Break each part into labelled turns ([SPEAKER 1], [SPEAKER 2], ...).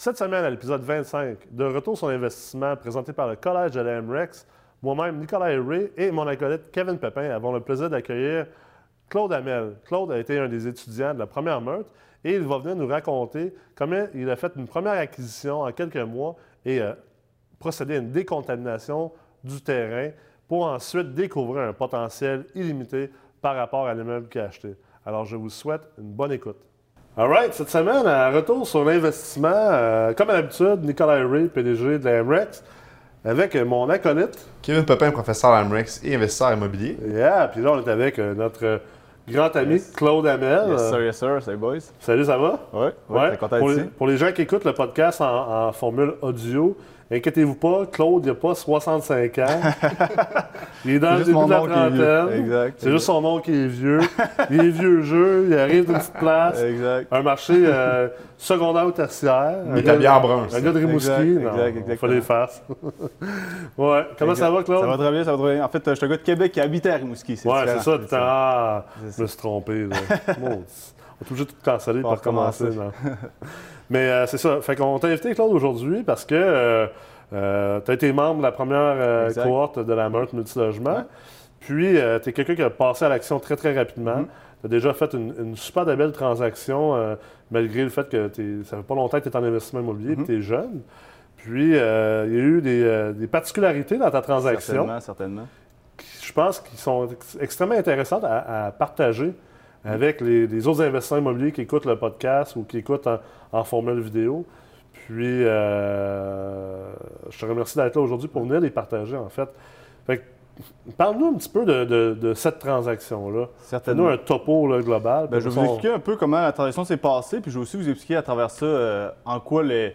[SPEAKER 1] Cette semaine, à l'épisode 25, de Retour sur l'investissement présenté par le Collège de la MREX, moi-même, Nicolas Ray et mon acolyte Kevin Pepin avons le plaisir d'accueillir Claude Hamel. Claude a été un des étudiants de la première meurtre et il va venir nous raconter comment il a fait une première acquisition en quelques mois et a procédé à une décontamination du terrain pour ensuite découvrir un potentiel illimité par rapport à l'immeuble qu'il a acheté. Alors, je vous souhaite une bonne écoute. All right, cette semaine, à retour sur l'investissement, euh, comme à l'habitude, Nicolas Ray, PDG de la MREX, avec mon acolyte.
[SPEAKER 2] Kevin Pepin, professeur à MREX et investisseur immobilier.
[SPEAKER 1] Yeah, puis là, on est avec euh, notre grand ami
[SPEAKER 3] Yes.
[SPEAKER 1] Claude Hamel.
[SPEAKER 3] Yes, sir, yes, sir. Salut, boys.
[SPEAKER 1] Salut, ça va?
[SPEAKER 3] Ouais,
[SPEAKER 1] Ouais.
[SPEAKER 3] ouais. Content
[SPEAKER 1] Pour, les, pour les gens qui écoutent le podcast en, en formule audio, inquiétez-vous pas, Claude, il n'a pas 65 ans. il est dans le début de la trentaine. C'est juste son nom qui est vieux. il est vieux jeu, il arrive d'une petite place.
[SPEAKER 3] Exact.
[SPEAKER 1] Un marché euh, secondaire ou tertiaire.
[SPEAKER 2] Il
[SPEAKER 1] Un
[SPEAKER 2] est
[SPEAKER 1] gars-
[SPEAKER 2] habillé en brun.
[SPEAKER 1] Un gars de Rimouski.
[SPEAKER 3] Exact,
[SPEAKER 1] non,
[SPEAKER 3] exact,
[SPEAKER 1] on
[SPEAKER 3] exactement.
[SPEAKER 1] fait les farces. ouais. Comment ça va, Claude?
[SPEAKER 3] Ça va très bien, ça va très bien. En fait, je suis un gars de Québec qui habitait à Rimouski.
[SPEAKER 1] Ouais, c'est ça. Ah,
[SPEAKER 3] C'est
[SPEAKER 1] je me suis trompé. Là. On est obligé de tout canceller
[SPEAKER 3] Faut
[SPEAKER 1] pour recommencer. Mais euh, c'est ça. Fait qu'on t'a invité, Claude, aujourd'hui parce que tu as été membre de la première euh, cohorte de la Meurthe Multilogement.
[SPEAKER 3] Ouais.
[SPEAKER 1] Puis, tu es quelqu'un qui a passé à l'action très, très rapidement.
[SPEAKER 3] Mhm.
[SPEAKER 1] Tu as déjà fait une, une super belle transaction, euh, malgré le fait que ça fait pas longtemps que tu es en investissement immobilier
[SPEAKER 3] Mhm.
[SPEAKER 1] et tu es jeune. Puis, euh, il y a eu des, euh, des particularités dans ta transaction
[SPEAKER 3] Certainement, certainement.
[SPEAKER 1] qui, je pense qu'ils sont ex- extrêmement intéressantes à, à partager avec les, les autres investisseurs immobiliers qui écoutent le podcast ou qui écoutent en, en formule vidéo. Puis, euh, je te remercie d'être là aujourd'hui pour venir les partager, en fait. Fait que, Parle-nous un petit peu de, de- de cette transaction-là. Fais-nous
[SPEAKER 3] Certainement.
[SPEAKER 1] un topo là, global.
[SPEAKER 3] Ben, je vais vous expliquer un peu comment la transaction s'est passée, puis je vais aussi vous expliquer à travers ça euh, en quoi le,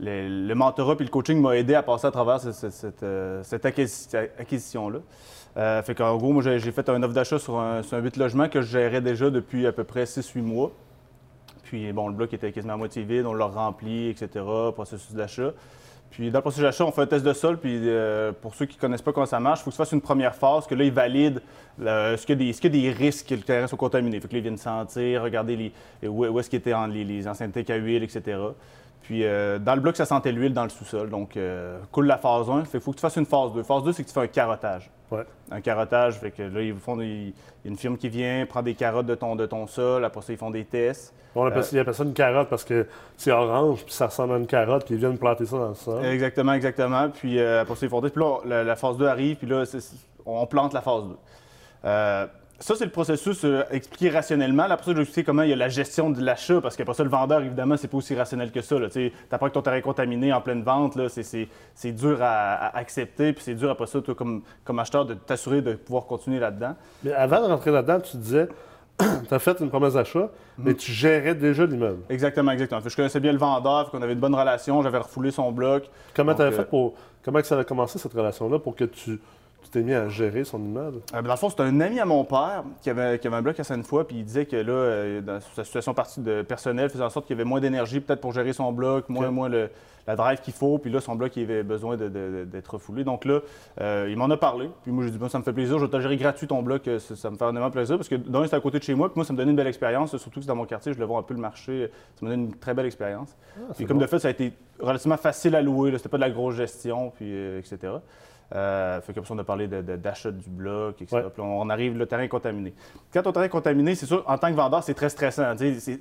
[SPEAKER 3] le, le mentorat puis le coaching m'a aidé à passer à travers ce- ce- cette, euh, cette acquisi- acquisition-là. Euh, fait qu'en gros, moi, j'ai fait un offre d'achat sur un, sur un 8 logements que je gérais déjà depuis à peu près 6-8 mois. Puis, bon, le bloc était quasiment à moitié vide, on l'a rempli, etc., processus d'achat. Puis, dans le processus d'achat, on fait un test de sol. Puis, euh, pour ceux qui ne connaissent pas comment ça marche, il faut que se fasse une première phase, que là, ils valident est-ce qu'il y, a des- risques que le terrain soit contaminé. Fait que là, ils viennent sentir, regarder où, est-ce qu'il était en, les, les anciennes à huile, etc. Puis, euh, dans le bloc, ça sentait l'huile dans le sous-sol. Donc, euh, coule la phase 1. Fait faut que tu fasses une phase 2. Phase 2, c'est que tu fais un carottage
[SPEAKER 1] Ouais.
[SPEAKER 3] un carottage. Fait que là, ils font des- il y a une firme qui vient, prend des carottes de ton, de ton sol. Après ça, ils font des tests.
[SPEAKER 1] On appelle, ils appellent ça une carotte parce que c'est orange, puis ça ressemble à une carotte, puis ils viennent planter ça dans le sol.
[SPEAKER 3] Exactement, exactement. Puis euh, après ça, ils font des Puis là, la, la phase 2 arrive, puis là, on plante la phase 2. Ça, c'est le processus euh, expliqué rationnellement. Là, après ça, je vais expliquer comment il y a la gestion de l'achat, parce qu'après ça, le vendeur, évidemment, c'est pas aussi rationnel que ça. Tu apprends que ton terrain est contaminé en pleine vente, c'est- dur à, à accepter, puis c'est dur après ça, toi, comme, comme acheteur, de t'assurer de pouvoir continuer là-dedans.
[SPEAKER 1] Mais avant de rentrer là-dedans, tu disais, tu as fait une promesse d'achat, mais tu gérais déjà l'immeuble.
[SPEAKER 3] Exactement, exactement. Je connaissais bien le vendeur, qu'on avait une bonne relation, j'avais refoulé son bloc.
[SPEAKER 1] Comment tu avais
[SPEAKER 3] euh,
[SPEAKER 1] fait pour. Comment que ça a commencé cette relation-là pour que tu tu t'es mis à gérer son immeuble?
[SPEAKER 3] Euh, dans le fond, c'était un ami à mon père qui avait, qui avait un bloc à Sainte-Foy, puis il disait que là, euh, dans sa situation partie de personnelle, faisait en sorte qu'il y avait moins d'énergie peut-être pour gérer son bloc, moins, moins le- la drive qu'il faut, puis là, son bloc, il avait besoin d'être refoulé. Donc là, euh, il m'en a parlé, puis moi, j'ai dit, Bon, ça me fait plaisir, je vais te gérer gratuit ton bloc, ça, ça me fait énormément plaisir, parce que d'un, c'est à côté de chez moi, puis moi, ça me donnait une belle expérience, surtout que c'est dans mon quartier, je le vois un peu le marché, ça me donne une très belle expérience.
[SPEAKER 1] Ah, c'est
[SPEAKER 3] Puis comme
[SPEAKER 1] bon.
[SPEAKER 3] de fait, ça a été relativement facile à louer. C'était pas de la grosse gestion, puis etc. Euh, fait comme ça, on a parlé d'achat du bloc, etc.
[SPEAKER 1] Ouais.
[SPEAKER 3] Puis on arrive, le terrain est contaminé. Quand ton terrain est contaminé, c'est sûr, en tant que vendeur, c'est très stressant.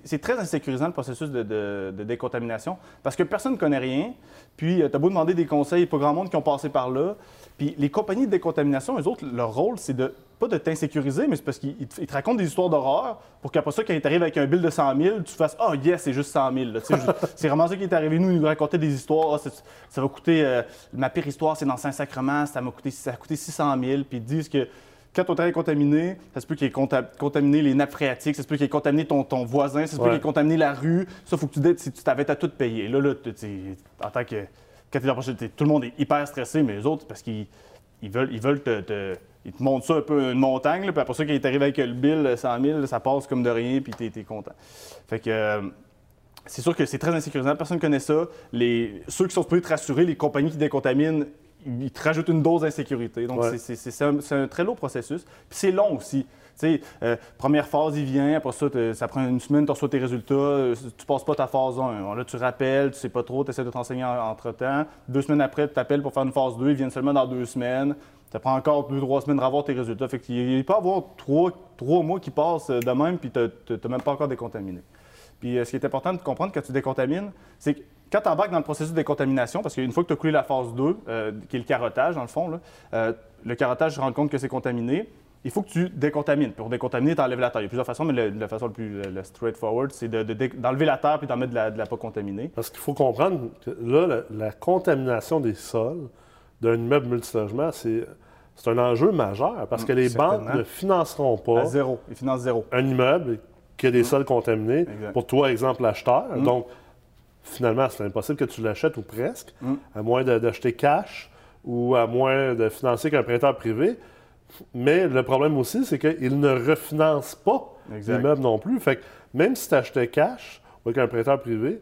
[SPEAKER 3] C'est très insécurisant le processus de, de- de décontamination parce que personne ne connaît rien. Puis, tu as beau demander des conseils, pas grand monde qui ont passé par là. Puis, les compagnies de décontamination, eux autres, leur rôle, c'est de pas de t'insécuriser, mais c'est parce qu'ils ils te, racontent des histoires d'horreur pour qu'après ça, quand ils t'arrivent avec un bill de 100 000, tu fasses Ah, yes, c'est juste 100 000. là. Tu sais, je- c'est vraiment ça qui est arrivé. Nous, ils nous racontaient des histoires. Ah, ça va coûter. euh, ma pire histoire, c'est dans Saint-Sacrement, ça m'a coûté, ça a coûté 600 000. Puis ils disent que quand ton terrain est contaminé, ça se peut qu'il ait conta- contaminé les nappes phréatiques, ça se peut qu'il ait contaminé ton, ton voisin, ça se peut
[SPEAKER 1] Ouais.
[SPEAKER 3] qu'il ait contaminé la rue. Ça, faut que tu dises, si tu t'avais à tout payer. Là, là, en tant que. Quand dans la prochaine- tout le monde est hyper stressé, mais les autres, parce qu'ils ils veulent, ils veulent te, ils te montrent ça un peu une montagne, puis après ça, quand ils t'arrivent avec le bill 100 000, ça passe comme de rien, puis t'es, t'es content. Fait que. euh, c'est sûr que c'est très insécurisant, personne ne connaît ça. Les, ceux qui sont supposés te rassurer, les compagnies qui décontaminent, il te rajoute une dose d'insécurité. Donc,
[SPEAKER 1] Ouais.
[SPEAKER 3] c'est- un, très lourd processus. Puis c'est long aussi. Tu sais, euh, première phase, il vient, après ça, ça prend une semaine, tu reçois tes résultats, euh, tu passes pas ta phase 1. Bon, là, tu rappelles, tu sais pas trop, tu essaies de t'enseigner en- entre-temps. Deux semaines après, tu t'appelles pour faire une phase 2, ils viennent seulement dans deux semaines. Ça prend encore deux, trois semaines de revoir tes résultats. Fait qu'il il peut y avoir trois, trois mois qui passent euh, de même, puis tu n'as même pas encore décontaminé. Puis euh, ce qui est important de comprendre quand tu décontamines, c'est que quand tu embarques dans le processus de décontamination, parce qu'une fois que tu as coulé la phase 2, euh, qui est le carottage dans le fond, là, euh, le carottage se rend compte que c'est contaminé, il faut que tu décontamines. Pour décontaminer, tu enlèves la terre. Il y a plusieurs façons, mais le- la façon la plus la straightforward, c'est de- de dé- d'enlever la terre puis d'en mettre de la, de la pas contaminée.
[SPEAKER 1] Parce qu'il faut comprendre que là, la, la contamination des sols d'un immeuble multilogement, c'est c'est un enjeu majeur parce que
[SPEAKER 3] Mm,
[SPEAKER 1] les banques ne financeront pas
[SPEAKER 3] À zéro. Ils financent zéro.
[SPEAKER 1] un immeuble qui a des sols contaminés.
[SPEAKER 3] Mm. Exact.
[SPEAKER 1] Pour toi, exemple, l'acheteur.
[SPEAKER 3] Mm.
[SPEAKER 1] Donc, finalement, c'est impossible que tu l'achètes ou presque,
[SPEAKER 3] Mm.
[SPEAKER 1] à moins d'acheter cash ou à moins de financer qu'un prêteur privé. Mais le problème aussi, c'est qu'il ne refinance pas l'immeuble non plus. Fait que même si tu achetais cash ou avec un prêteur privé,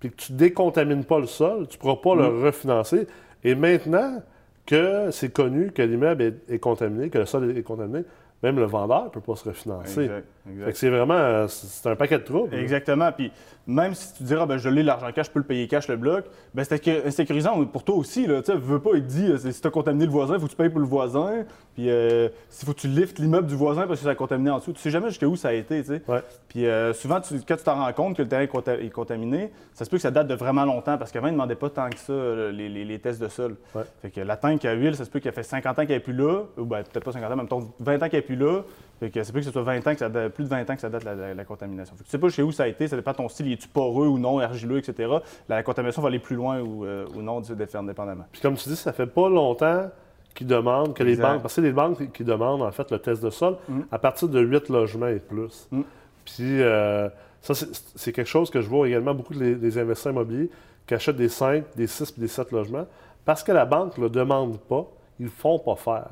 [SPEAKER 1] puis que tu décontamines pas le sol, tu ne pourras pas
[SPEAKER 3] Mm.
[SPEAKER 1] le refinancer. Et maintenant que c'est connu que l'immeuble est, est contaminé, que le sol est contaminé, même le vendeur ne peut pas se refinancer.
[SPEAKER 3] Exact. Exact.
[SPEAKER 1] Fait que c'est vraiment c'est un paquet de troubles.
[SPEAKER 3] Exactement. Puis même si tu diras, ben, je l'ai l'argent cash, je peux le payer cash le bloc, ben, c'est insécurisant pour toi aussi. Là, tu veux pas, il te dit, euh, si tu as contaminé le voisin, il faut que tu payes pour le voisin. Puis euh, s'il faut que tu liftes l'immeuble du voisin parce que ça a contaminé en dessous, tu sais jamais jusqu'où ça a été. tu sais.
[SPEAKER 1] Ouais.
[SPEAKER 3] Puis euh, souvent, tu- quand tu t'en rends compte que le terrain est conta- est contaminé, ça se peut que ça date de vraiment longtemps parce qu'avant, ils ne demandaient pas tant que ça les, les- les tests de sol.
[SPEAKER 1] Ouais.
[SPEAKER 3] Fait que la tank à huile, ça se peut qu'elle fait 50 ans qu'elle n'est plus là, ou ben, peut-être pas 50 ans, mais mettons 20 ans qu'elle n'est plus là. Fait que ça se peut que ce soit 20 ans que ça date- plus de 20 ans que ça date la, la- la contamination. Fait que tu sais pas chez où ça a été, ça dépend de ton style, est-tu poreux ou non, argileux, etc. La, contamination va aller plus loin ou, euh, ou non, dépendamment.
[SPEAKER 1] Puis comme tu dis, ça fait pas longtemps qu'ils demandent, que les banques, parce que c'est les banques qui- demandent en fait le test de sol
[SPEAKER 3] Mm.
[SPEAKER 1] à partir de 8 logements et plus.
[SPEAKER 3] Mm.
[SPEAKER 1] Puis euh, ça, c'est- c'est quelque chose que je vois également beaucoup des, des investisseurs immobiliers qui achètent des 5, des 6 puis des 7 logements parce que la banque ne le demande pas, ils ne le font pas faire.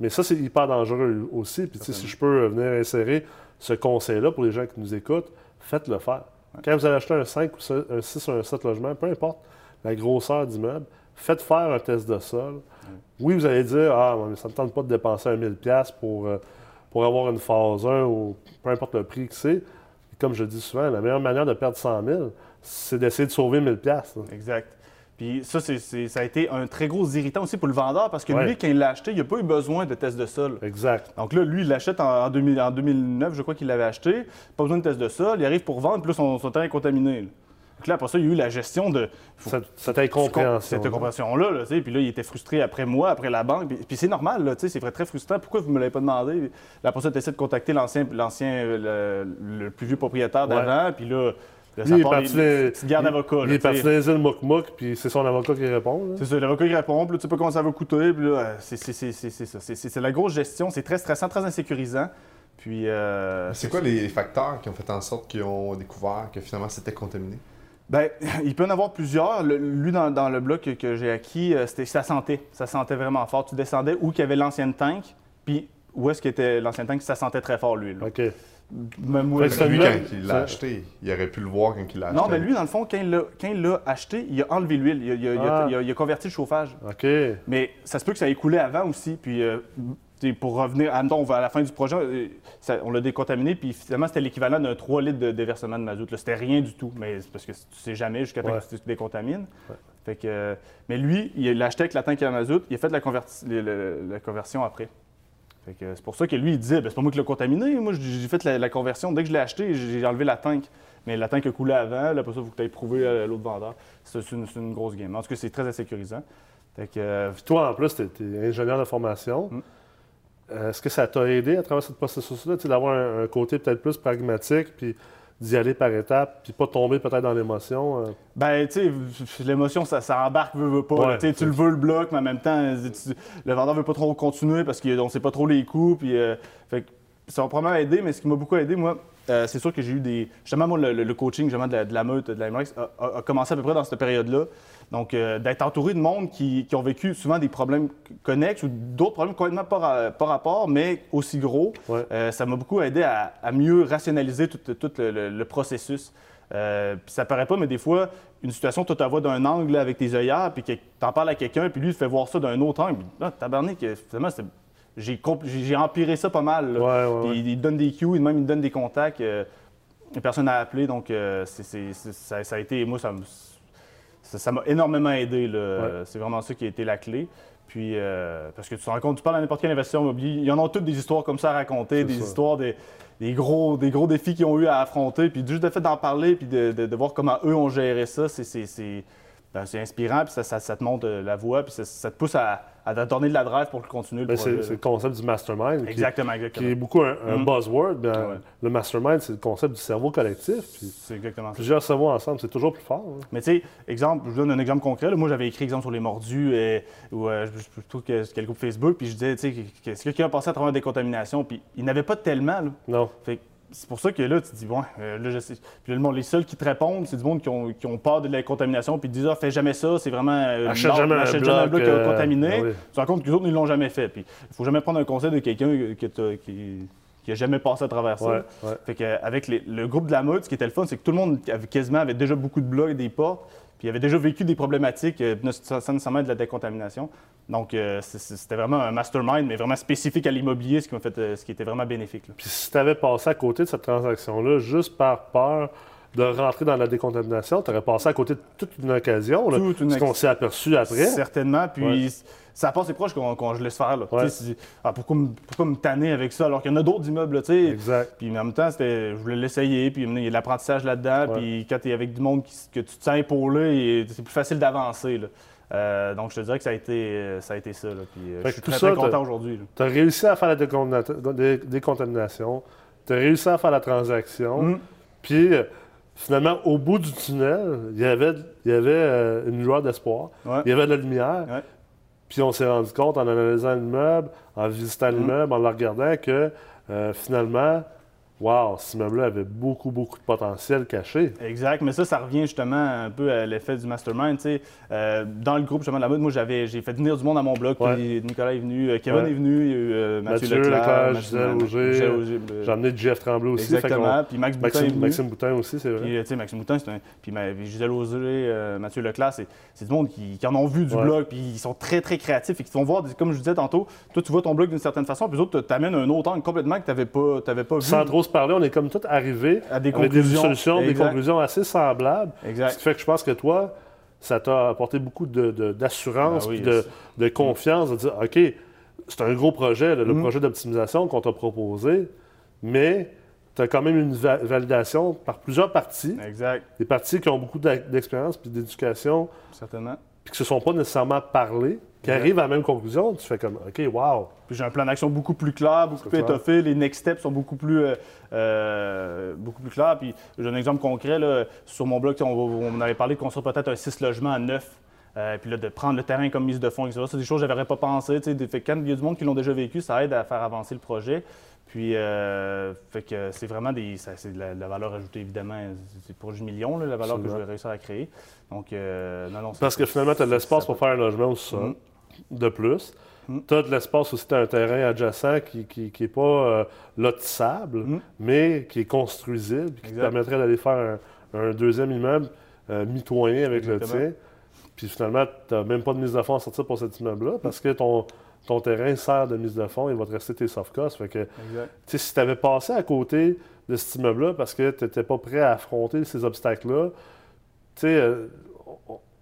[SPEAKER 1] Mais ça, c'est hyper dangereux aussi. Puis si je peux venir insérer ce conseil-là pour les gens qui nous écoutent, faites-le faire. Quand vous allez acheter un 5 ou un 6 ou un 7 logements, peu importe la grosseur d'immeuble, faites faire un test de sol. Oui, vous allez dire, ah, mais ça ne me tente pas de dépenser un 1000$ piastres pour, euh, pour avoir une phase 1 ou peu importe le prix que c'est. Comme je dis souvent, la meilleure manière de perdre 100 000, c'est d'essayer de sauver 1000$. piastres, là.
[SPEAKER 3] Exact. Puis ça, ça a été un très gros irritant aussi pour le vendeur parce que
[SPEAKER 1] Ouais.
[SPEAKER 3] lui, quand il l'a acheté, il n'a pas eu besoin de test de sol.
[SPEAKER 1] Exact.
[SPEAKER 3] Donc là, lui, il l'achète en, en 2000 en 2009, je crois qu'il l'avait acheté. Pas besoin de test de sol. Il arrive pour vendre, puis là, son, son terrain est contaminé. là. Donc là, après ça, il y a eu la gestion de. faut-
[SPEAKER 1] Cette, cette incompréhension.
[SPEAKER 3] Cette incompréhension-là, là, tu sais. puis là, il était frustré après moi, après la banque. Puis, puis c'est normal, tu sais, c'est vrai, très frustrant. Pourquoi vous ne me l'avez pas demandé? Là, après ça, tu essaies de contacter l'ancien, l'ancien euh, le, le plus vieux propriétaire d'avant, puis là, là, ça
[SPEAKER 1] Lui, il est
[SPEAKER 3] part
[SPEAKER 1] parti
[SPEAKER 3] les-
[SPEAKER 1] dans-
[SPEAKER 3] les petites gardes
[SPEAKER 1] il-
[SPEAKER 3] d'avocat.
[SPEAKER 1] Il
[SPEAKER 3] là,
[SPEAKER 1] est parti dans les îles puis c'est son avocat qui répond.
[SPEAKER 3] C'est ça, l'avocat qui répond, puis là, tu sais pas comment ça va coûter, puis là, euh, c'est c'est- c'est- c'est- c'est ça. C'est- C'est c'est la grosse gestion, c'est très stressant, très insécurisant. Puis. euh,
[SPEAKER 2] C'est quoi les facteurs qui ont fait en sorte qu'ils ont découvert que finalement c'était contaminé?
[SPEAKER 3] Ben, il peut en avoir plusieurs. Le- lui, dans, dans le bloc que, que j'ai acquis, euh, c'était sa santé. Ça sentait vraiment fort. Tu descendais où qu'il y avait l'ancienne tank, puis où est-ce qu'était l'ancienne tank, ça sentait très fort, lui. là.
[SPEAKER 1] OK.
[SPEAKER 3] Même moi,
[SPEAKER 1] c'est
[SPEAKER 2] Lui, quand il l'a acheté, il aurait pu le voir quand il l'a acheté.
[SPEAKER 3] Non, mais lui, dans le fond, quand il l'a- acheté, il a enlevé l'huile. Il, il
[SPEAKER 1] Ah.
[SPEAKER 3] il a- il a converti le chauffage.
[SPEAKER 1] OK.
[SPEAKER 3] Mais ça se peut que ça ait coulé avant aussi. Puis, euh, tu sais, pour revenir, admettons, on va à la fin du projet, euh, ça- on l'a décontaminé, puis finalement, c'était l'équivalent d'un 3 litres de déversement de mazout. là. C'était rien du tout, mais c'est parce que tu sais jamais jusqu'à temps
[SPEAKER 1] Ouais.
[SPEAKER 3] que tu te décontamines.
[SPEAKER 1] Ouais.
[SPEAKER 3] Fait que, euh, mais lui, il l'a acheté avec la tank à mazout, il a fait converti- la conversion après. Fait que c'est pour ça que lui, il disait, Ben, c'est pas moi qui l'ai contaminé, moi j'ai fait la, la conversion. Dès que je l'ai acheté, j'ai enlevé la tank. Mais la tank a coulé avant, là, après ça, il faut que tu ailles prouver à l'autre vendeur. C'est une, grosse game. En tout cas, c'est très insécurisant. Fait que, euh,
[SPEAKER 1] Puis toi, en plus, tu es, ingénieur de formation.
[SPEAKER 3] Mm.
[SPEAKER 1] Euh, Est-ce que ça t'a aidé à travers ce processus-là, d'avoir un, un côté peut-être plus pragmatique, puis d'y aller par étapes, puis pas tomber peut-être dans l'émotion? euh?
[SPEAKER 3] Ben, tu sais, l'émotion, ça, ça embarque, veut, veut pas.
[SPEAKER 1] Ouais.
[SPEAKER 3] Tu le veux le bloc, mais en même temps, tu- le vendeur veut pas trop continuer parce qu'on sait pas trop les coûts. Puis, euh, fait que ça m'a probablement aidé, mais ce qui m'a beaucoup aidé, moi, euh, c'est sûr que j'ai eu des. Justement, moi, le, coaching justement, de, la, de la meute, de la MRX, a, a- a commencé à peu près dans cette période-là. Donc, euh, d'être entouré de monde qui, qui ont vécu souvent des problèmes connexes ou d'autres problèmes complètement pas, ra- pas rapport, mais aussi gros,
[SPEAKER 1] Ouais.
[SPEAKER 3] euh, ça m'a beaucoup aidé à, à mieux rationaliser tout, tout le, le- le processus. Euh, puis ça paraît pas, mais des fois, une situation, tu la vois d'un angle là, avec tes œillères, puis que t'en parles à quelqu'un, puis lui, il te fait voir ça d'un autre angle. Puis, ah, tabarnak, finalement, c'est- j'ai j'ai empiré ça pas mal.
[SPEAKER 1] Ouais, ouais,
[SPEAKER 3] Puis
[SPEAKER 1] ouais.
[SPEAKER 3] Il, il donne des cues, même il me donne des contacts. euh, les personnes à appeler, donc euh, c'est- c'est- c'est- ça, ça a été, moi, ça ça ça m'a énormément aidé. là. C'est vraiment ça qui a été la clé. Puis, euh, parce que tu te rends compte, tu parles à n'importe quel investisseur immobilier, il y en a toutes des histoires comme ça à raconter, des
[SPEAKER 1] ça.
[SPEAKER 3] histoires des, des gros, des gros défis qu'ils ont eu à affronter. Puis juste le fait d'en parler, puis de, de- de voir comment eux ont géré ça, c'est- c'est ben, c'est inspirant, puis ça, ça- ça te montre euh, la voie, puis ça, ça te pousse à, à te donner de la drive pour continuer le
[SPEAKER 1] Ben,
[SPEAKER 3] projet.
[SPEAKER 1] c'est le concept du mastermind. qui-
[SPEAKER 3] Exactement,
[SPEAKER 1] Qui,
[SPEAKER 3] exactement.
[SPEAKER 1] est beaucoup un, un
[SPEAKER 3] Mm.
[SPEAKER 1] buzzword.
[SPEAKER 3] Ouais.
[SPEAKER 1] Le mastermind, c'est le concept du cerveau collectif.
[SPEAKER 3] C'est exactement ça.
[SPEAKER 1] plusieurs cerveaux ensemble, c'est toujours plus fort. hein.
[SPEAKER 3] Mais tu sais, exemple, je vous donne un exemple concret. là. Moi, j'avais écrit exemple sur les mordus euh, ou euh, je, trouve que le groupe Facebook, puis je disais, tu sais, que- que- quelqu'un a passé à travers des contaminations, puis il n'avait pas tellement. Là.
[SPEAKER 1] Non.
[SPEAKER 3] Fait c'est pour ça que là, tu te dis, bon, euh, là, je sais. Puis là, le monde, les seuls qui te répondent, c'est du monde qui ont, qui ont peur de la contamination, puis ils te disent, ah, fais jamais ça, c'est vraiment. euh,
[SPEAKER 1] Achète
[SPEAKER 3] non,
[SPEAKER 1] jamais un bloc,
[SPEAKER 3] qui a
[SPEAKER 1] euh,
[SPEAKER 3] contaminé.
[SPEAKER 1] ah oui.
[SPEAKER 3] Tu te rends compte que les autres, ils l'ont jamais fait. Puis il faut jamais prendre un conseil de quelqu'un qui, qui a jamais passé à travers ça.
[SPEAKER 1] Ouais, ouais.
[SPEAKER 3] Fait qu'avec le groupe de la mode, ce qui était le fun, c'est que tout le monde avait, quasiment avait déjà beaucoup de blogs, des portes, puis avait déjà vécu des problématiques, euh, sans nécessairement de la décontamination. Donc, euh, c'était vraiment un mastermind, mais vraiment spécifique à l'immobilier, ce qui euh, était vraiment bénéfique.
[SPEAKER 1] Puis si tu avais passé à côté de cette transaction-là juste par peur de rentrer dans la décontamination, tu aurais passé à côté de toute une occasion. là,
[SPEAKER 3] Toute une
[SPEAKER 1] ce qu'on s'est aperçu après.
[SPEAKER 3] Certainement, puis
[SPEAKER 1] Ouais.
[SPEAKER 3] ça passe proche qu'on qu'on- je laisse faire. Là.
[SPEAKER 1] Ouais.
[SPEAKER 3] Ah, pourquoi, me- pourquoi me tanner avec ça alors qu'il y en a d'autres immeubles, là, tu sais.
[SPEAKER 1] Exact.
[SPEAKER 3] Puis en même temps, c'était, je voulais l'essayer, puis il y a de l'apprentissage là-dedans,
[SPEAKER 1] Ouais.
[SPEAKER 3] puis quand tu es avec du monde qui- que tu te sens épaulé, c'est plus facile d'avancer. Euh, donc je te dirais que ça a été, ça, a été ça. là. Puis, euh, je suis très,
[SPEAKER 1] ça,
[SPEAKER 3] très
[SPEAKER 1] t'as-
[SPEAKER 3] content aujourd'hui.
[SPEAKER 1] Tu as réussi à faire la décontamina- dé- décontamination, tu as réussi à faire la transaction,
[SPEAKER 3] Mm.
[SPEAKER 1] puis euh, finalement, au bout du tunnel, il y avait, il y avait euh, une lueur d'espoir,
[SPEAKER 3] Ouais.
[SPEAKER 1] il y avait de la lumière,
[SPEAKER 3] Ouais.
[SPEAKER 1] puis on s'est rendu compte en analysant l'immeuble, en visitant
[SPEAKER 3] Mm.
[SPEAKER 1] l'immeuble, en le regardant, que euh, finalement, wow, cet immeuble-là avait beaucoup, beaucoup de potentiel caché.
[SPEAKER 3] Exact, mais ça, ça revient justement un peu à l'effet du mastermind. Euh, dans le groupe justement de la mode, moi j'avais, j'ai fait venir du monde à mon blog. puis
[SPEAKER 1] Ouais.
[SPEAKER 3] Nicolas est venu, euh, Kevin
[SPEAKER 1] Ouais.
[SPEAKER 3] est venu, il y a eu euh, Mathieu,
[SPEAKER 1] Mathieu
[SPEAKER 3] Leclerc,
[SPEAKER 1] Leclerc, Gisèle Auger,
[SPEAKER 3] euh,
[SPEAKER 1] J'ai emmené Jeff Tremblay aussi.
[SPEAKER 3] Exactement. Puis Max Boutin est
[SPEAKER 1] Maxime,
[SPEAKER 3] venu.
[SPEAKER 1] Maxime Boutin aussi, c'est vrai.
[SPEAKER 3] Puis, tu sais, Maxime Moutin, c'est un. Puis, Gisèle Auger, euh, Mathieu Leclerc, c'est, c'est du monde qui, qui en ont vu du
[SPEAKER 1] Ouais.
[SPEAKER 3] blog, puis ils sont très, très créatifs et qui te font voir, comme je disais tantôt, toi, tu vois ton blog d'une certaine façon, puis les autres t'amènent un autre angle complètement que tu n'avais pas, pas vu.
[SPEAKER 1] Sans trop se parler, on est comme tout arrivé
[SPEAKER 3] À des
[SPEAKER 1] avec des solutions, des conclusions assez semblables. Ce
[SPEAKER 3] Exact.
[SPEAKER 1] qui fait que je pense que toi, ça t'a apporté beaucoup de- de- d'assurance
[SPEAKER 3] Ben oui,
[SPEAKER 1] puis de, de confiance, de dire, OK, c'est un gros projet, le
[SPEAKER 3] Mhm.
[SPEAKER 1] projet d'optimisation qu'on t'a proposé, mais tu as quand même une va- validation par plusieurs parties,
[SPEAKER 3] Exact,
[SPEAKER 1] des parties qui ont beaucoup d'expérience puis d'éducation,
[SPEAKER 3] certainement.
[SPEAKER 1] puis qui ne se sont pas nécessairement parlé, qui arrivent à la même conclusion, tu fais comme, OK, wow.
[SPEAKER 3] Puis j'ai un plan d'action beaucoup plus clair, beaucoup plus étoffé. Les next steps sont beaucoup plus, euh, euh, beaucoup plus clairs. Puis j'ai un exemple concret. Là, sur mon blog, on, on avait parlé de construire peut-être un 6 logements à 9. Euh, puis là, de prendre le terrain comme mise de fonds, etc. C'est des choses que je n'avais pas pensé. Fait que quand il y a du monde qui l'ont déjà vécu, ça aide à faire avancer le projet. Puis, euh, fait que c'est vraiment des, ça- c'est de la, de la valeur ajoutée, évidemment. C'est pour du million, là, la valeur que je vais réussir à créer. Donc, euh, non, non.
[SPEAKER 1] Parce que finalement, tu as de l'espace
[SPEAKER 3] ça
[SPEAKER 1] pour faire un logement sol,
[SPEAKER 3] Mhm.
[SPEAKER 1] De plus.
[SPEAKER 3] Mhm.
[SPEAKER 1] Tu as de l'espace aussi, tu as un terrain adjacent qui n'est pas euh, lotissable,
[SPEAKER 3] Mhm.
[SPEAKER 1] mais qui est construisible, qui te permettrait d'aller faire un, un deuxième immeuble euh, mitoyen avec
[SPEAKER 3] Exactement.
[SPEAKER 1] le tien. Puis finalement, tu n'as même pas de mise de fonds à sortir pour cet immeuble-là, parce que ton, ton terrain sert de mise de fonds, il va te rester tes soft costs. Fait que, si tu avais passé à côté de cet immeuble-là parce que tu n'étais pas prêt à affronter ces obstacles-là, tu sais, euh,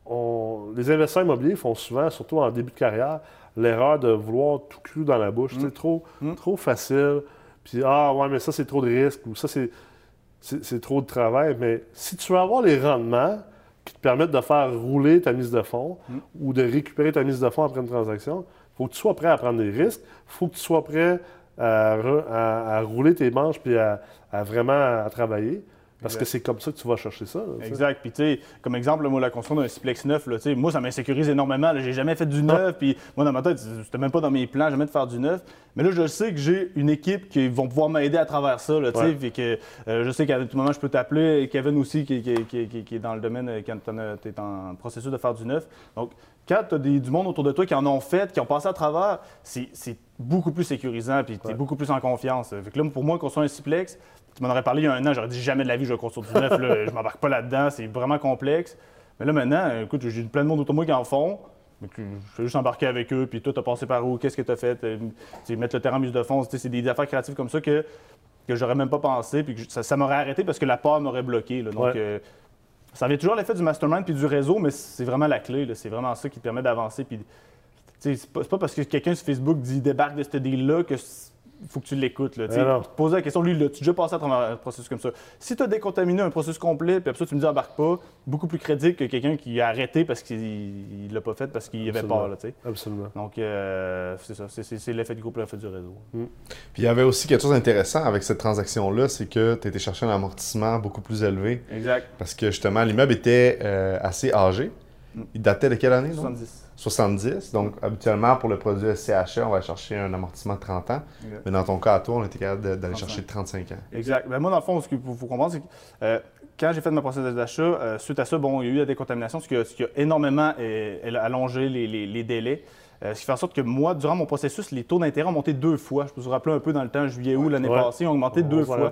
[SPEAKER 1] on- les investisseurs immobiliers font souvent, surtout en début de carrière, l'erreur de vouloir tout cru dans la bouche.
[SPEAKER 3] Mm.
[SPEAKER 1] C'est trop,
[SPEAKER 3] Mm.
[SPEAKER 1] trop facile. Puis, ah, ouais, mais ça, c'est trop de risques ou ça, c'est, trop de travail. Mais si tu veux avoir les rendements qui te permettent de faire rouler ta mise de fonds
[SPEAKER 3] Mm.
[SPEAKER 1] ou de récupérer ta mise de fonds après une transaction, il faut que tu sois prêt à prendre des risques. Il faut que tu sois prêt à, re- à- à rouler tes manches puis à, à vraiment à travailler. Parce
[SPEAKER 3] Exact.
[SPEAKER 1] que c'est comme ça que tu vas chercher ça. là.
[SPEAKER 3] Exact. Puis, tu sais, comme exemple, moi, la construction d'un Ciplex neuf, là, tu sais, moi, ça m'insécurise énormément. J'ai jamais fait du neuf. Puis, moi, dans ma tête, c'était même pas dans mes plans, jamais de faire du neuf. Mais là, je sais que j'ai une équipe qui vont pouvoir m'aider à travers ça. Là.
[SPEAKER 1] Ouais.
[SPEAKER 3] Puis que, euh, je sais qu'à tout moment, je peux t'appeler. Kevin aussi, qui, qui- qui- qui- qui est dans le domaine, euh, quand tu es en processus de faire du neuf. Donc, quand tu as du monde autour de toi qui en ont fait, qui ont passé à travers, c'est c'est beaucoup plus sécurisant puis tu es
[SPEAKER 1] Ouais.
[SPEAKER 3] beaucoup plus en confiance. Fait que là, pour moi, construire un siplex, tu m'en aurais parlé il y a un an, j'aurais dit jamais de la vie, je vais construire du neuf. là. je m'embarque pas là-dedans, c'est vraiment complexe. Mais là, maintenant, écoute, j'ai plein de monde autour de moi qui en font. Mais je fais juste embarquer avec eux, puis toi, t'as passé par où, qu'est-ce que t'as fait, euh, mettre le terrain en mise de fond, c'est des affaires créatives comme ça que, que j'aurais même pas pensé, puis que ça, ça m'aurait arrêté parce que la peur m'aurait bloqué. là. Donc,
[SPEAKER 1] Ouais.
[SPEAKER 3] euh, ça avait toujours l'effet du mastermind puis du réseau, mais c'est vraiment la clé. C'est vraiment ça qui te permet d'avancer. Puis, c'est pas, pas parce que quelqu'un sur Facebook dit débarque de ce deal-là que faut que tu l'écoutes. là. Tu poser la question, lui, là, tu déjà passé à travers un processus comme ça. Si tu as décontaminé un processus complet, puis après ça, tu me dis embarque pas, beaucoup plus crédible que quelqu'un qui a arrêté parce qu'il il l'a pas fait parce qu'il avait peur. Là.
[SPEAKER 1] Absolument.
[SPEAKER 3] Donc, euh, c'est ça. C'est- l'effet du groupe, l'effet du réseau.
[SPEAKER 2] Puis il y avait aussi quelque chose d'intéressant avec cette transaction-là, c'est que tu étais chercher un amortissement beaucoup plus élevé.
[SPEAKER 3] Exact.
[SPEAKER 2] Parce que justement, l'immeuble était euh, assez âgé.
[SPEAKER 3] Mm.
[SPEAKER 2] Il datait de quelle année? non?
[SPEAKER 3] 70.
[SPEAKER 2] 70. Donc, habituellement, pour le produit SCHA, on va chercher un amortissement de 30 ans. Mais dans ton cas, à toi, on était capable d'aller
[SPEAKER 3] 35.
[SPEAKER 2] chercher 35 ans.
[SPEAKER 3] Exact. Ben, moi, dans le fond, ce qu'il faut, faut comprendre, c'est que euh, quand j'ai fait ma procédure d'achat, euh, suite à ça, bon, il y a eu la décontamination, ce qui a, ce qui a énormément euh, allongé les, les- les délais. Euh, ce qui fait en sorte que moi, durant mon processus, les taux d'intérêt ont monté deux fois. Je peux vous rappeler un peu dans le temps, juillet-août, l'année
[SPEAKER 1] Ouais.
[SPEAKER 3] passée, ils ont augmenté
[SPEAKER 1] On
[SPEAKER 3] deux fois.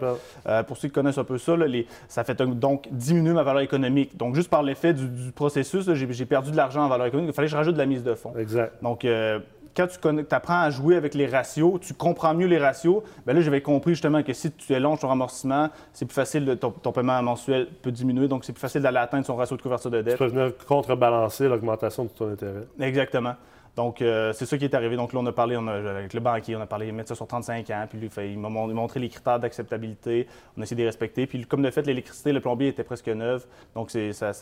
[SPEAKER 3] Euh, pour ceux qui connaissent un peu ça, là, les- ça fait donc diminuer ma valeur économique. Donc, juste par l'effet du, du processus, j'ai perdu de l'argent en valeur économique. Il fallait que je rajoute de la mise de fonds.
[SPEAKER 1] Exact.
[SPEAKER 3] Donc, euh, quand tu apprends à jouer avec les ratios, tu comprends mieux les ratios, ben là, j'avais compris justement que si tu élonges ton remboursement, c'est plus facile, de, ton, ton paiement mensuel peut diminuer, donc c'est plus facile d'aller atteindre son ratio de couverture de
[SPEAKER 1] Tu
[SPEAKER 3] dette.
[SPEAKER 1] peux venir contrebalancer l'augmentation de ton intérêt.
[SPEAKER 3] Exactement. Donc, euh, c'est ça qui est arrivé. Donc, là, on a parlé on a- avec le banquier, on a parlé de mettre ça sur 35 ans, puis lui, fait- il m'a mon- montré les critères d'acceptabilité, on a essayé de les respecter. Puis, comme de fait, l'électricité, le plombier était presque neuf, donc ça,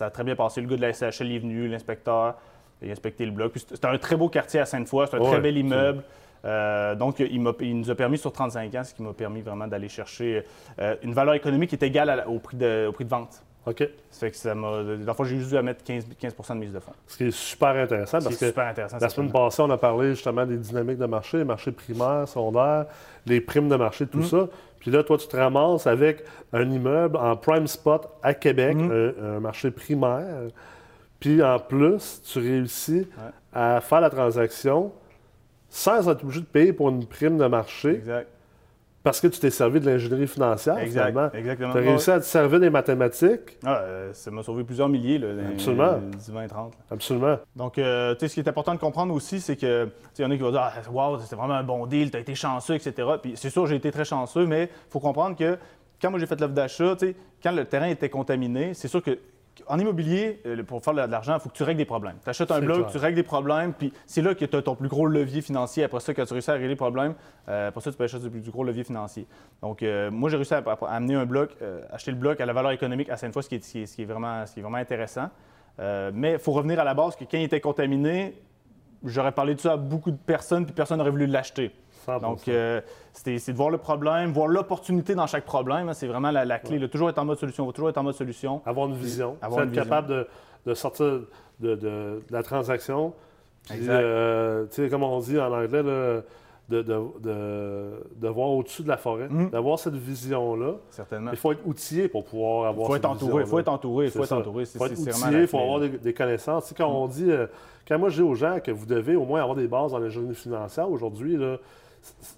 [SPEAKER 3] a très bien passé. Le gars de la SHL est venu, l'inspecteur, il a inspecté le bloc. C'est- c'était un très beau quartier à Sainte-Foy, c'est un
[SPEAKER 1] Ouais,
[SPEAKER 3] très bel immeuble. Euh, donc, il, nous a permis sur 35 ans, ce qui m'a permis vraiment d'aller chercher euh, une valeur économique qui est égale à au, prix de, au prix de vente.
[SPEAKER 1] OK.
[SPEAKER 3] Ça fait que ça m'a. Dans j'ai juste eu à mettre 15, 15 de mise de fonds.
[SPEAKER 1] Ce qui est super intéressant parce que
[SPEAKER 3] super intéressant.
[SPEAKER 1] la semaine passée, on a parlé justement des dynamiques de marché, les marchés primaires, secondaires, les primes de marché, tout
[SPEAKER 3] Mm.
[SPEAKER 1] ça. Puis là, toi, tu te ramasses avec un immeuble en prime spot à Québec,
[SPEAKER 3] Mm.
[SPEAKER 1] un, un marché primaire. Puis en plus, tu réussis à faire la transaction sans être obligé de payer pour une prime de marché
[SPEAKER 3] Exact.
[SPEAKER 1] Parce que tu t'es servi de l'ingénierie financière,
[SPEAKER 3] Exact.
[SPEAKER 1] finalement.
[SPEAKER 3] Exactement.
[SPEAKER 1] Tu as réussi à te servir des mathématiques.
[SPEAKER 3] Ah, euh, ça m'a sauvé plusieurs milliers, là,
[SPEAKER 1] Absolument.
[SPEAKER 3] les 10, 20, 30. là.
[SPEAKER 1] Absolument.
[SPEAKER 3] Donc, euh, tu sais, ce qui est important de comprendre aussi, c'est que, tu sais, il y en a qui vont dire, ah, wow, c'était vraiment un bon deal, tu as été chanceux, etc. Puis c'est sûr, j'ai été très chanceux, mais il faut comprendre que quand moi j'ai fait l'offre d'achat, tu sais, quand le terrain était contaminé, c'est sûr que en immobilier, euh, pour faire de l'argent, il faut que tu règles des problèmes. Tu achètes un bloc,
[SPEAKER 1] clair.
[SPEAKER 3] tu règles des problèmes, puis c'est là que tu as ton plus gros levier financier. Après ça, quand tu réussis à régler les problèmes, euh, après ça, tu peux acheter du plus gros levier financier. Donc, euh, moi, j'ai réussi à, à amener un bloc, euh, acheter le bloc à la valeur économique à Sainte-Foy, ce qui est, ce qui est- ce qui est vraiment, ce qui est vraiment intéressant. Mais il faut revenir à la base que quand il était contaminé, j'aurais parlé de ça à beaucoup de personnes, puis personne n'aurait voulu l'acheter.
[SPEAKER 1] 100%.
[SPEAKER 3] Donc, euh, c'est de voir le problème, voir l'opportunité dans chaque problème. hein, c'est vraiment la, la clé. là. toujours être en mode solution. Toujours être en mode solution.
[SPEAKER 1] Avoir une vision.
[SPEAKER 3] Avoir une
[SPEAKER 1] être
[SPEAKER 3] vision.
[SPEAKER 1] capable de, de sortir de, de- de la transaction. Puis,
[SPEAKER 3] Exact.
[SPEAKER 1] euh, comme on dit en anglais, là, de, de, voir au-dessus de la forêt,
[SPEAKER 3] Mhm.
[SPEAKER 1] d'avoir cette vision-là.
[SPEAKER 3] Certainement.
[SPEAKER 1] Il faut être outillé pour pouvoir avoir
[SPEAKER 3] faut
[SPEAKER 1] cette
[SPEAKER 3] entouré. Il faut être entouré. Il faut être entouré.
[SPEAKER 1] Il faut être outillé, il faut avoir des, des connaissances. Quand on dit, euh, quand moi je dis aux gens que vous devez au moins avoir des bases dans l'ingénierie financière aujourd'hui,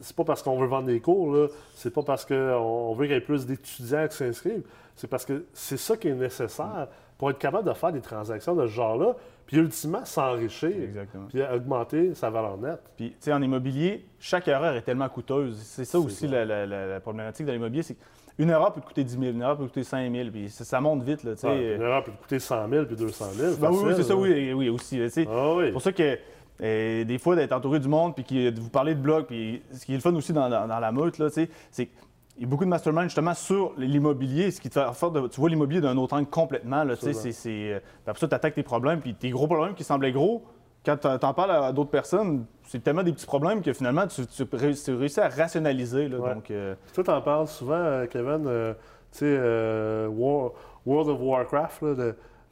[SPEAKER 1] c'est- pas parce qu'on veut vendre des cours, là, c'est pas parce qu'on veut qu'il y ait plus d'étudiants qui s'inscrivent, c'est parce que c'est ça qui est nécessaire pour être capable de faire des transactions de ce genre-là, puis ultimement s'enrichir,
[SPEAKER 3] Exactement.
[SPEAKER 1] puis augmenter sa valeur nette.
[SPEAKER 3] Puis, tu sais, en immobilier, chaque erreur est tellement coûteuse. C'est ça
[SPEAKER 1] C'est
[SPEAKER 3] aussi la, la- la- la problématique de l'immobilier, c'est qu'une erreur peut te coûter 10 000, une erreur peut te coûter 5 000, puis ça, ça monte vite, là, tu sais.
[SPEAKER 1] Une erreur peut te coûter 100 000 puis 200 000.
[SPEAKER 3] Ben oui, oui, c'est ça, oui, oui, aussi. là.
[SPEAKER 1] Ah oui.
[SPEAKER 3] C'est pour ça que euh, des fois, d'être entouré du monde, puis qui- de vous parler de blog, puis ce qui est le fun aussi dans, dans- dans la meute, là, tu c'est qu'il y a beaucoup de mastermind justement sur l'immobilier, ce qui te fait en de, tu vois l'immobilier d'un autre angle complètement. Là, tu c'est, c'est, euh, après ça, tu attaques tes problèmes, puis tes gros problèmes qui semblaient gros, quand tu en parles à d'autres personnes, c'est tellement des petits problèmes que finalement, tu, tu réussis, tu réussis à rationaliser. Là,
[SPEAKER 1] Ouais.
[SPEAKER 3] donc, euh,
[SPEAKER 1] Toi, t'en parles souvent, euh, Kevin, euh, tu sais, euh, War- World of Warcraft,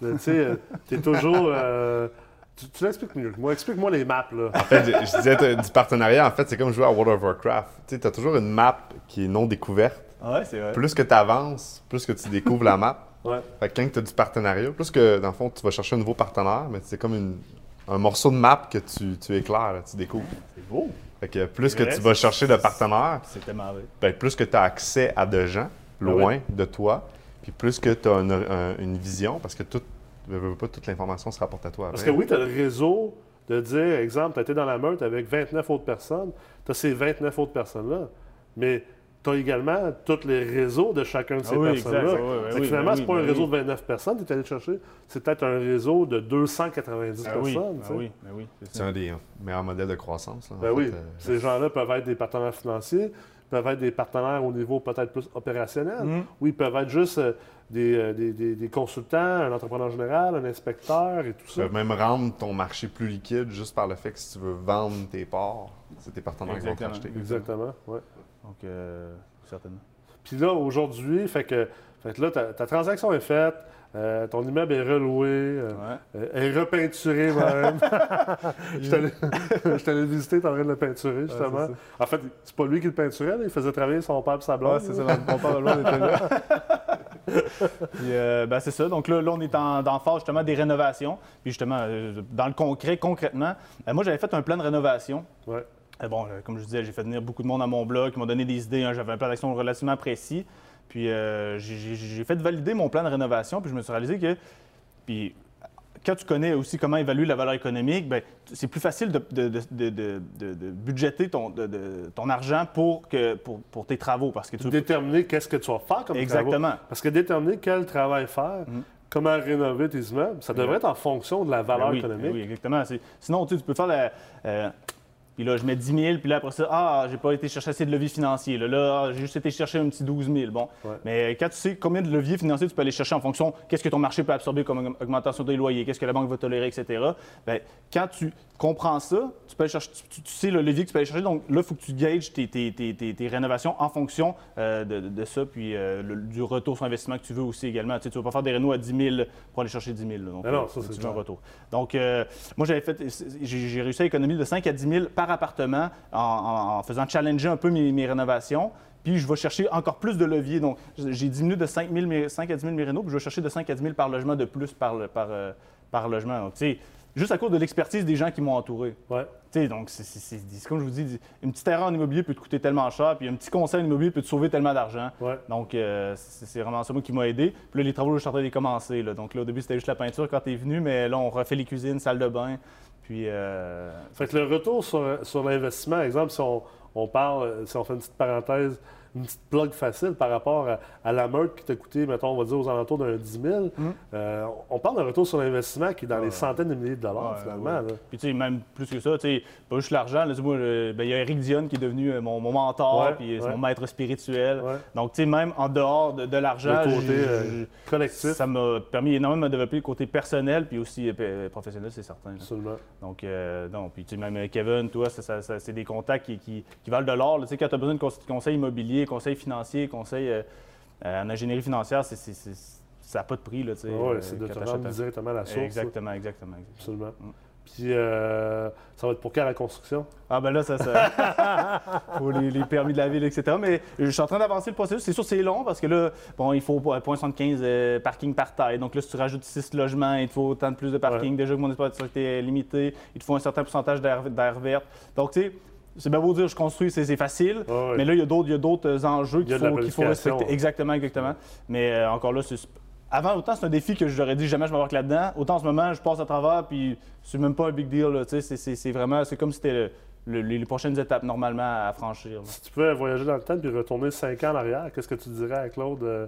[SPEAKER 1] tu sais, t'es toujours... tu tu l'expliques mieux que moi. Explique-moi les maps, là.
[SPEAKER 2] En fait, je, je disais du partenariat, en fait, c'est comme jouer à World of Warcraft. Tu sais, as toujours une map qui est non découverte.
[SPEAKER 3] ouais, c'est vrai.
[SPEAKER 2] Plus que tu avances, plus que tu découvres la map.
[SPEAKER 1] Ouais.
[SPEAKER 2] Fait que quand tu as du partenariat, plus que dans le fond, tu vas chercher un nouveau partenaire, mais c'est comme une- un morceau de map que tu, tu éclaires, là, tu découvres.
[SPEAKER 3] C'est beau.
[SPEAKER 2] Fait que plus que
[SPEAKER 1] vrai,
[SPEAKER 2] tu vas chercher de partenaires,
[SPEAKER 3] C'est tellement vrai.
[SPEAKER 2] ben, plus que tu as accès à de gens loin de toi, puis plus que tu as une, un- une vision, parce que tout, veux, veux pas, toute l'information se rapporte à toi.
[SPEAKER 1] Parce que oui, tu as le réseau de dire, exemple, tu as été dans la meute avec 29 autres personnes, tu as ces 29 autres personnes-là, mais tu as également tous les réseaux de chacun de ces
[SPEAKER 3] Ah oui,
[SPEAKER 1] personnes-là.
[SPEAKER 3] exact. Oui, oui,
[SPEAKER 1] finalement,
[SPEAKER 3] ben
[SPEAKER 1] c'est
[SPEAKER 3] oui,
[SPEAKER 1] pas
[SPEAKER 3] ben
[SPEAKER 1] un réseau
[SPEAKER 3] oui.
[SPEAKER 1] de 29 personnes que tu es allé chercher, c'est peut-être un réseau de 290
[SPEAKER 3] Ah oui,
[SPEAKER 1] personnes.
[SPEAKER 3] ah
[SPEAKER 1] tu
[SPEAKER 3] oui, ben oui. c'est
[SPEAKER 2] un des meilleurs modèles de croissance. là,
[SPEAKER 1] Ben
[SPEAKER 2] fait, euh,
[SPEAKER 1] ces gens-là peuvent être des partenaires financiers, peuvent être des partenaires au niveau peut-être plus opérationnel,
[SPEAKER 3] Mhm.
[SPEAKER 1] ou ils peuvent être juste euh, des, euh, des- des- des consultants, un entrepreneur général, un inspecteur et tout
[SPEAKER 2] Tu
[SPEAKER 1] ça.
[SPEAKER 2] peux même rendre ton marché plus liquide juste par le fait que si tu veux vendre tes parts, c'est tes partenaires qui vont te
[SPEAKER 3] Exactement. Donc, euh, certainement.
[SPEAKER 1] Puis là, aujourd'hui, fait que, fait que là, ta, ta transaction est faite, euh, ton immeuble est reloué, euh,
[SPEAKER 3] Ouais.
[SPEAKER 1] euh, est repeinturé même. Je le visiter, t'es en train de le peinturer, justement. en fait, c'est pas lui qui le peinturait, là, il faisait travailler son père et sa blonde.
[SPEAKER 3] Ouais, c'est ça, dans mon père, on était là. Puis, euh, ben, c'est ça. Donc là, là on est en, dans phase justement des rénovations. Puis justement, dans le concret, concrètement, moi j'avais fait un plan de rénovation. Bon, euh, comme je disais, j'ai fait venir beaucoup de monde à mon blog, qui m'ont donné des idées. hein. J'avais un plan d'action relativement précis. Puis euh, j'ai- fait valider mon plan de rénovation, puis je me suis réalisé que. Puis quand tu connais aussi comment évaluer la valeur économique, ben, c'est plus facile de, de- budgéter ton, argent pour, que, pour, pour tes travaux. Parce que tu
[SPEAKER 1] Déterminer qu'est-ce que tu vas faire comme
[SPEAKER 3] Exactement.
[SPEAKER 1] travaux. Parce que déterminer quel travail faire,
[SPEAKER 3] Mhm.
[SPEAKER 1] comment rénover tes immeubles, ça devrait être en fonction de la valeur
[SPEAKER 3] Ben oui,
[SPEAKER 1] économique.
[SPEAKER 3] ben oui, exactement. Sinon, tu sais, tu peux faire la. euh, puis là, je mets 10 000, puis là, après ça, ah, j'ai pas été chercher assez de levier financier. Là, là j'ai juste été chercher un petit 12 000. Bon.
[SPEAKER 1] Ouais.
[SPEAKER 3] Mais quand tu sais combien de leviers financiers tu peux aller chercher en fonction, qu'est-ce que ton marché peut absorber comme augmentation des loyers, qu'est-ce que la banque va tolérer, etc. Bien, quand tu comprends ça, tu, peux aller chercher, tu, sais le levier que tu peux aller chercher. Donc là, il faut que tu gages tes, tes- tes- tes- rénovations en fonction euh, de, ça, puis euh, le- du retour sur investissement que tu veux aussi également. Tu ne vas pas faire des rénos à 10 000 pour aller chercher 10 000. là. Donc,
[SPEAKER 1] non,
[SPEAKER 3] euh,
[SPEAKER 1] ça, c'est
[SPEAKER 3] un retour. Donc, euh, moi, j'avais fait, j'ai j'ai réussi à économiser de 5 à 10 000 par appartement en, en- en faisant challenger un peu mes, mes rénovations. Puis, je vais chercher encore plus de leviers. Donc, j'ai diminué de 5, 000 mes- 5 à 10 000 mes puis je vais chercher de 5 à 10 000 par logement de plus par, euh, par logement. Donc, tu sais, juste à cause de l'expertise des gens qui m'ont entouré.
[SPEAKER 1] Ouais.
[SPEAKER 3] Tu sais, donc, c'est- comme je vous dis, une petite erreur en immobilier peut te coûter tellement cher, puis un petit conseil en immobilier peut te sauver tellement d'argent.
[SPEAKER 1] Ouais.
[SPEAKER 3] Donc, euh, c'est c'est vraiment ça moi, qui m'a aidé. Puis là, les travaux, je suis en train de les commencer. là. Donc là, au début, c'était juste la peinture quand tu es venu, mais là, on refait les cuisines, salle de bain. Puis, euh,
[SPEAKER 1] Fait que le retour sur, sur l'investissement, exemple, si on, on parle, si on fait une petite parenthèse, une petite plug facile par rapport à, à la meute qui t'a coûté, mettons, on va dire aux alentours d'un 10 000,
[SPEAKER 3] Mhm.
[SPEAKER 1] euh, on parle d'un retour sur l'investissement qui est dans
[SPEAKER 3] Ouais.
[SPEAKER 1] les centaines de milliers de dollars,
[SPEAKER 3] Ouais,
[SPEAKER 1] finalement.
[SPEAKER 3] ouais.
[SPEAKER 1] là.
[SPEAKER 3] Puis, tu sais, même plus que ça, tu sais, pas juste l'argent. euh, ben, il y a Eric Dion qui est devenu euh, mon, mon mentor,
[SPEAKER 1] Ouais,
[SPEAKER 3] puis mon maître spirituel.
[SPEAKER 1] Ouais.
[SPEAKER 3] Donc, tu sais, même en dehors de, de l'argent,
[SPEAKER 1] euh, collectif,
[SPEAKER 3] ça m'a permis énormément de développer le côté personnel, puis aussi euh, professionnel, c'est certain. là.
[SPEAKER 1] absolument.
[SPEAKER 3] Donc, euh, non. Puis, tu sais, même Kevin, toi, ça, ça- ça- c'est des contacts qui, qui- qui valent de l'or. Tu sais, quand tu as besoin de conse- conseils immobiliers, conseils financiers, conseils euh, euh, en ingénierie financière, c'est, ça n'a pas de prix. Là, sais,
[SPEAKER 1] Ouais,
[SPEAKER 3] euh,
[SPEAKER 1] c'est de te rendre
[SPEAKER 3] un-
[SPEAKER 1] directement à la source.
[SPEAKER 3] Exactement, exactement. exactement.
[SPEAKER 1] Absolument.
[SPEAKER 3] Mm.
[SPEAKER 1] Puis, euh, ça va être pour quand la construction?
[SPEAKER 3] Ah ben là, ça, ça... pour les, les permis de la ville, etc. Mais je suis en train d'avancer le processus. C'est sûr, c'est long parce que là, bon, il faut 0.75 euh, parking par taille. Donc là, si tu rajoutes 6 logements, il te faut autant de plus de parking. Déjà que mon espace de sécurité est limité, il te faut un certain pourcentage d'air d'air vert. Donc, tu sais, c'est bien beau dire je construis, c'est facile. Mais là, il y a d'autres- d'autres enjeux qu'il faut, faut respecter. Exactement, exactement. Mais euh, encore là, c'est. Avant, autant c'est un défi que j'aurais dit jamais je m'embarque là-dedans. Autant en ce moment, je passe à travers, puis c'est même pas un big deal. C'est vraiment. C'est comme si c'était le- le- les, les prochaines étapes normalement à franchir. là.
[SPEAKER 1] Si tu pouvais voyager dans le temps puis retourner cinq ans en arrière, qu'est-ce que tu dirais à Claude? euh,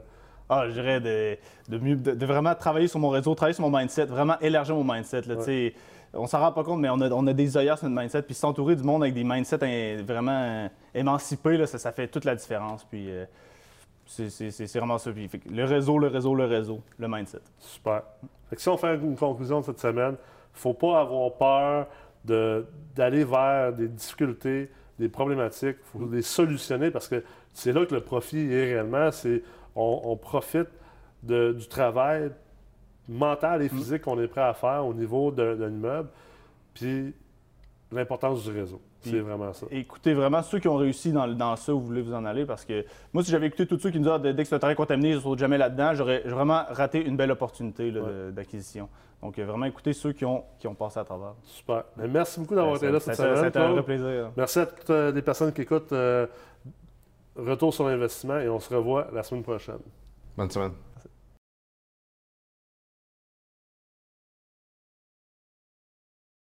[SPEAKER 3] Ah, je dirais de, de, mieux- de- de vraiment travailler sur mon réseau, travailler sur mon mindset, vraiment élargir mon mindset. Là,
[SPEAKER 1] Ouais.
[SPEAKER 3] On s'en rend pas compte, mais on a, des œillères sur notre mindset. Puis s'entourer du monde avec des mindsets vraiment émancipés, ça, fait toute la différence. Puis euh, c'est vraiment ça. Puis, le réseau, le réseau, le réseau, le mindset.
[SPEAKER 1] Super. Fait que si on fait une conclusion de cette semaine, faut pas avoir peur d'aller vers des difficultés, des problématiques. Faut les solutionner parce que c'est là que le profit est réellement. C'est on, profite du travail mental et physique qu'on est prêt à faire au niveau d'un immeuble. Puis l'importance du réseau. C'est vraiment ça.
[SPEAKER 3] Écoutez vraiment ceux qui ont réussi dans, dans ça où vous voulez vous en aller parce que moi, si j'avais écouté tous ceux qui nous disent ah, dès que c'est un terrain contaminé, je ne saute jamais là-dedans, j'aurais j'aurais vraiment raté une belle opportunité
[SPEAKER 1] Ouais.
[SPEAKER 3] d'acquisition. Donc, euh, vraiment écoutez ceux qui ont, qui ont passé à travers.
[SPEAKER 1] Super. Mais merci beaucoup d'avoir été là cette semaine.
[SPEAKER 3] été un vrai plaisir.
[SPEAKER 1] Merci à toutes euh, les personnes qui écoutent euh, Retour sur l'investissement et on se revoit la semaine prochaine.
[SPEAKER 2] Bonne semaine.